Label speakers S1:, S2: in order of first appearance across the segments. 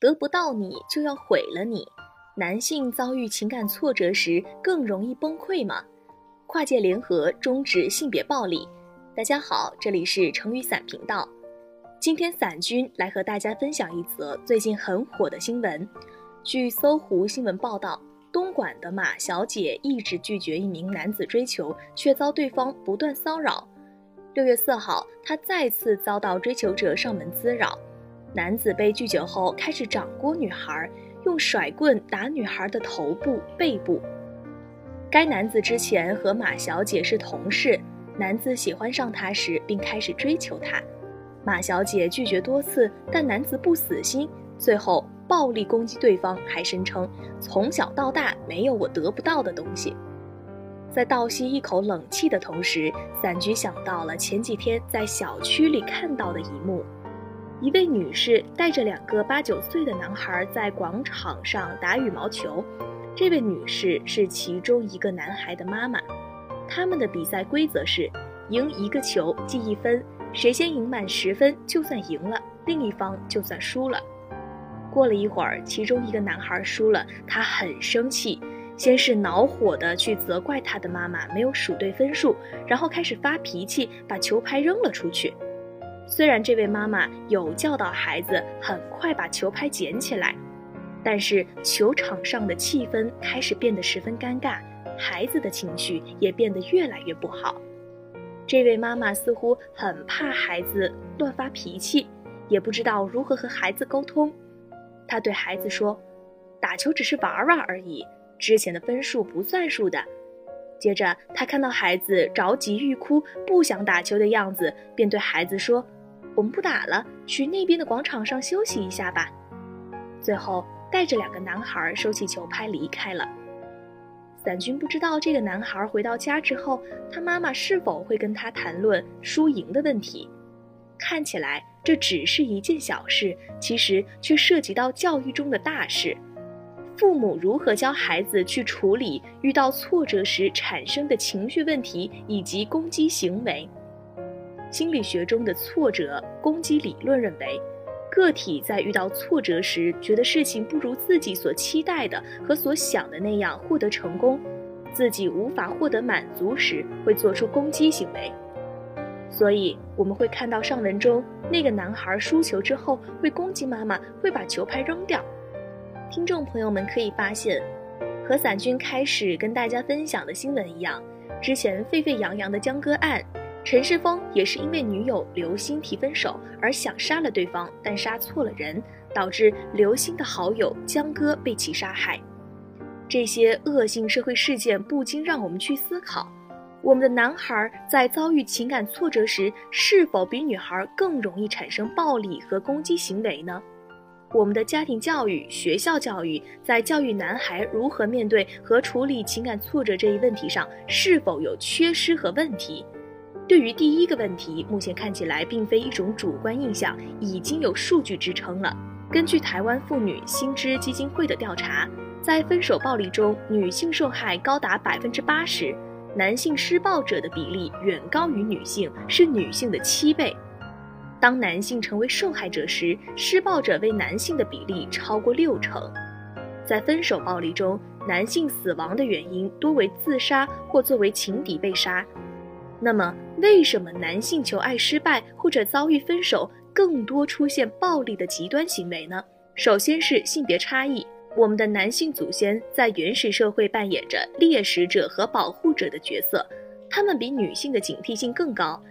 S1: 得不到你就要毁了你。男性遭遇情感挫折时更容易崩溃吗？跨界联合终止性别暴力。大家好，这里是成语伞频道。今天伞君来和大家分享一则最近很火的新闻。据搜狐新闻报道，东莞的马小姐一直拒绝一名男子追求，却遭对方不断骚扰。六月四号，她再次遭到追求者上门滋扰，男子被拒绝后开始掌掴女孩，用甩棍打女孩的头部、背部。该男子之前和马小姐是同事，男子喜欢上她时并开始追求她，马小姐拒绝多次，但男子不死心，最后暴力攻击对方，还声称从小到大没有我得不到的东西。在倒吸一口冷气的同时，伞菊想到了前几天在小区里看到的一幕：一位女士带着两个八九岁的男孩在广场上打羽毛球。这位女士是其中一个男孩的妈妈，他们的比赛规则是赢一个球记一分，谁先赢满十分就算赢了，另一方就算输了。过了一会儿，其中一个男孩输了，他很生气，先是恼火的去责怪他的妈妈没有数对分数，然后开始发脾气，把球拍扔了出去。虽然这位妈妈有教导孩子很快把球拍捡起来。但是球场上的气氛开始变得十分尴尬，孩子的情绪也变得越来越不好。这位妈妈似乎很怕孩子乱发脾气，也不知道如何和孩子沟通。她对孩子说：“打球只是玩玩而已，之前的分数不算数的。”接着，她看到孩子着急欲哭、不想打球的样子，便对孩子说：“我们不打了，去那边的广场上休息一下吧。”最后。带着两个男孩收起球拍离开了。伞君不知道这个男孩回到家之后，他妈妈是否会跟他谈论输赢的问题。看起来这只是一件小事，其实却涉及到教育中的大事。父母如何教孩子去处理遇到挫折时产生的情绪问题以及攻击行为？心理学中的挫折攻击理论认为。个体在遇到挫折时，觉得事情不如自己所期待的和所想的那样获得成功，自己无法获得满足时，会做出攻击行为。所以我们会看到上文中那个男孩输球之后会攻击妈妈，会把球拍扔掉。听众朋友们可以发现，和伞君开始跟大家分享的新闻一样，之前沸沸扬扬的江歌案。陈世峰也是因为女友刘星提分手而想杀了对方，但杀错了人，导致刘星的好友江歌被其杀害。这些恶性社会事件不禁让我们去思考：我们的男孩在遭遇情感挫折时，是否比女孩更容易产生暴力和攻击行为呢？我们的家庭教育、学校教育在教育男孩如何面对和处理情感挫折这一问题上，是否有缺失和问题？对于第一个问题，目前看起来并非一种主观印象，已经有数据支撑了。根据台湾妇女新知基金会的调查，在分手暴力中，女性受害高达百分之八十，男性施暴者的比例远高于女性，是女性的七倍。当男性成为受害者时，施暴者为男性的比例超过六成。在分手暴力中，男性死亡的原因多为自杀或作为情敌被杀。那么，为什么男性求爱失败或者遭遇分手更多出现暴力的极端行为呢？首先是性别差异。我们的男性祖先在原始社会扮演着猎食者和保护者的角色，他们比女性的警惕性更高。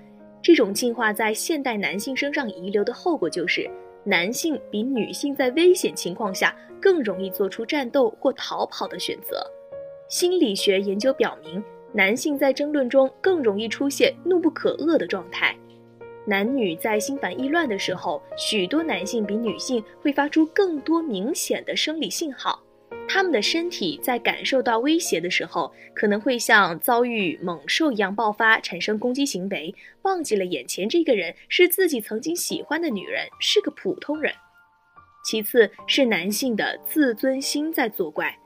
S1: 这种进化在现代男性身上遗留的后果就是，男性比女性在危险情况下更容易做出战斗或逃跑的选择。心理学研究表明。男性在争论中更容易出现怒不可遏的状态。男女在心烦意乱的时候，许多男性比女性会发出更多明显的生理信号。他们的身体在感受到威胁的时候，可能会像遭遇猛兽一样爆发，产生攻击行为，忘记了眼前这个人是自己曾经喜欢的女人，是个普通人。其次是男性的自尊心在作怪。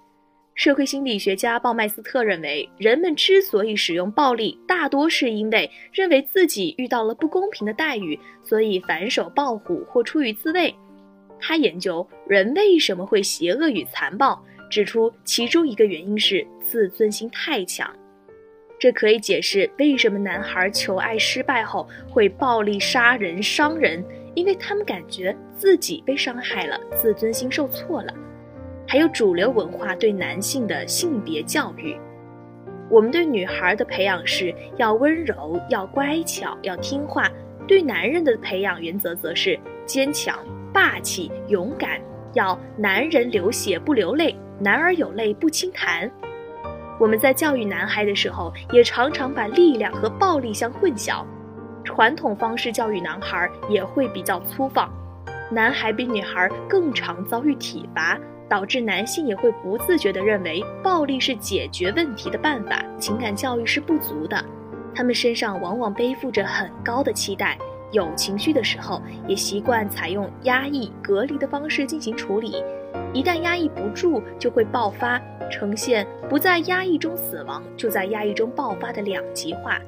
S1: 社会心理学家鲍麦斯特认为，人们之所以使用暴力，大多是因为认为自己遇到了不公平的待遇，所以反手抱虎或出于自卫。他研究人为什么会邪恶与残暴，指出其中一个原因是自尊心太强。这可以解释为什么男孩求爱失败后会暴力杀人伤人，因为他们感觉自己被伤害了，自尊心受挫了。还有主流文化对男性的性别教育，我们对女孩的培养是要温柔、要乖巧、要听话；对男人的培养原则则是坚强。霸气、勇敢，要男人流血不流泪，男儿有泪不轻弹。我们在教育男孩的时候，也常常把力量和暴力相混淆。传统方式教育男孩也会比较粗放，男孩比女孩更常遭遇体罚，导致男性也会不自觉地认为暴力是解决问题的办法，情感教育是不足的。他们身上往往背负着很高的期待。有情绪的时候，也习惯采用压抑、隔离的方式进行处理。一旦压抑不住，就会爆发，呈现不在压抑中死亡，就在压抑中爆发的两极化。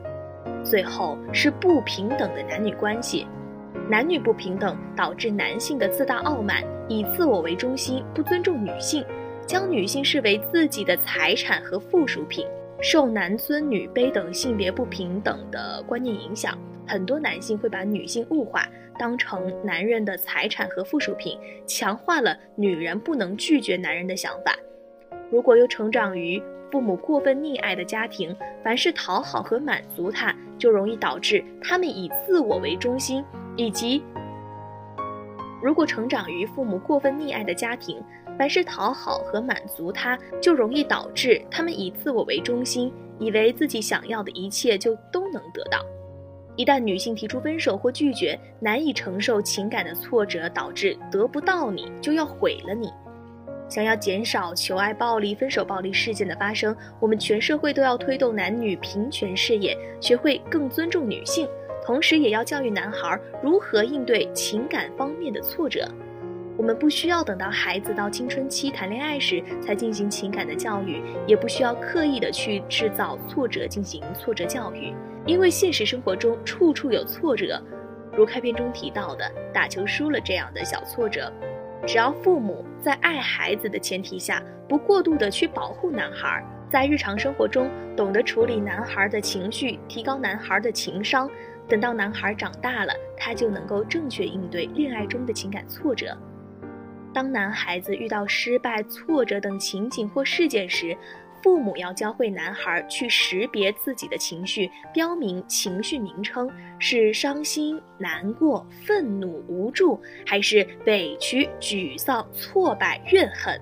S1: 最后是不平等的男女关系，男女不平等导致男性的自大傲慢，以自我为中心，不尊重女性，将女性视为自己的财产和附属品，受男尊女卑等性别不平等的观念影响。很多男性会把女性物化，当成男人的财产和附属品，强化了女人不能拒绝男人的想法。如果又成长于父母过分溺爱的家庭，凡事讨好和满足他，就容易导致他们以自我为中心；以及如果成长于父母过分溺爱的家庭，凡事讨好和满足他，就容易导致他们以自我为中心，以为自己想要的一切就都能得到。一旦女性提出分手或拒绝，难以承受情感的挫折，导致得不到你就要毁了你。想要减少求爱暴力、分手暴力事件的发生，我们全社会都要推动男女平权事业，学会更尊重女性，同时也要教育男孩如何应对情感方面的挫折。我们不需要等到孩子到青春期谈恋爱时才进行情感的教育，也不需要刻意的去制造挫折进行挫折教育。因为现实生活中处处有挫折，如开篇中提到的打球输了这样的小挫折，只要父母在爱孩子的前提下，不过度的去保护男孩，在日常生活中懂得处理男孩的情绪，提高男孩的情商，等到男孩长大了，他就能够正确应对恋爱中的情感挫折。当男孩子遇到失败、挫折等情景或事件时，父母要教会男孩去识别自己的情绪，标明情绪名称是伤心、难过、愤怒、无助，还是委屈、沮丧、挫败、怨恨。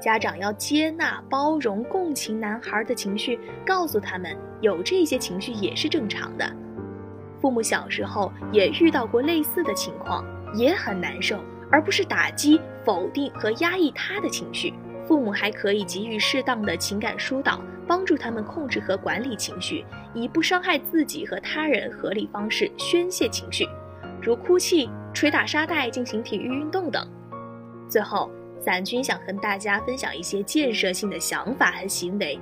S1: 家长要接纳、包容、共情男孩的情绪，告诉他们有这些情绪也是正常的。父母小时候也遇到过类似的情况，也很难受，而不是打击、否定和压抑他的情绪。父母还可以给予适当的情感疏导，帮助他们控制和管理情绪，以不伤害自己和他人合理方式宣泄情绪，如哭泣、捶打沙袋、进行体育运动等。最后，伞君想和大家分享一些建设性的想法和行为。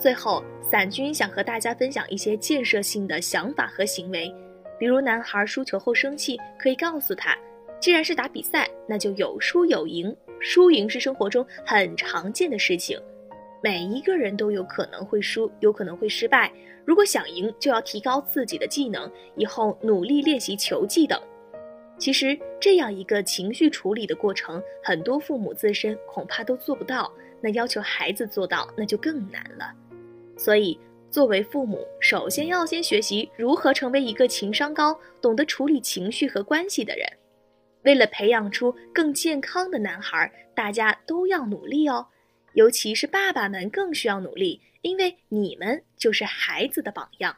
S1: 最后，伞君想和大家分享一些建设性的想法和行为，比如男孩输球后生气，可以告诉他，既然是打比赛，那就有输有赢。输赢是生活中很常见的事情，每一个人都有可能会输，有可能会失败。如果想赢，就要提高自己的技能，以后努力练习球技等。其实这样一个情绪处理的过程，很多父母自身恐怕都做不到，那要求孩子做到，那就更难了。所以，作为父母，首先要先学习如何成为一个情商高、懂得处理情绪和关系的人。为了培养出更健康的男孩，大家都要努力哦，尤其是爸爸们更需要努力，因为你们就是孩子的榜样。